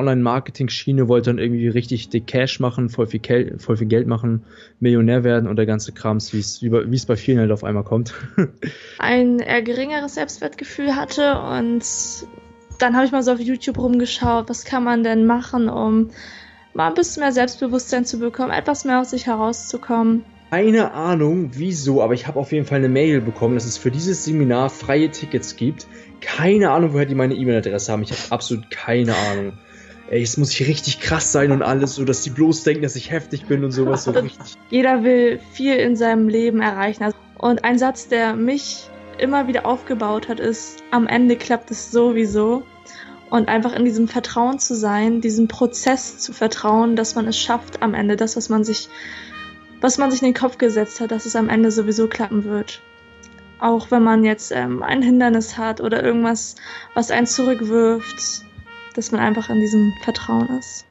Online-Marketing-Schiene, wollte dann irgendwie richtig dick Cash machen, voll viel, Kel voll viel Geld machen, Millionär werden und der ganze Krams, wie es bei vielen halt auf einmal kommt. ein eher geringeres Selbstwertgefühl hatte und dann habe ich mal so auf YouTube rumgeschaut, was kann man denn machen, um mal ein bisschen mehr Selbstbewusstsein zu bekommen, etwas mehr aus sich herauszukommen. Keine Ahnung, wieso, aber ich habe auf jeden Fall eine Mail bekommen, dass es für dieses Seminar freie Tickets gibt. Keine Ahnung, woher die meine E-Mail-Adresse haben. Ich habe absolut keine Ahnung. Ey, es muss hier richtig krass sein und alles, so dass die bloß denken, dass ich heftig bin und sowas. So richtig. Jeder will viel in seinem Leben erreichen. Und ein Satz, der mich immer wieder aufgebaut hat, ist, am Ende klappt es sowieso. Und einfach in diesem Vertrauen zu sein, diesem Prozess zu vertrauen, dass man es schafft am Ende, das, was man sich was man sich in den Kopf gesetzt hat, dass es am Ende sowieso klappen wird. Auch wenn man jetzt ähm, ein Hindernis hat oder irgendwas, was einen zurückwirft, dass man einfach in diesem Vertrauen ist.